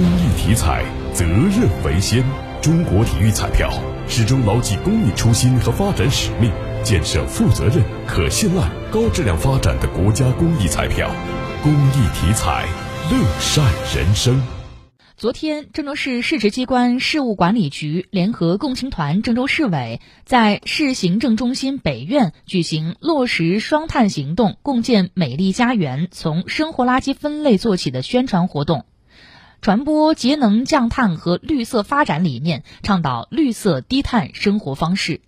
公益体彩，责任为先。中国体育彩票始终牢记公益初心和发展使命，建设负责任、可信赖、高质量发展的国家公益彩票。公益体彩，乐善人生。昨天，郑州市市直机关事务管理局联合共青团郑州市委在市行政中心北院举行落实双碳行动，共建美丽家园，从生活垃圾分类做起的宣传活动，传播节能降碳和绿色发展理念，倡导绿色低碳生活方式。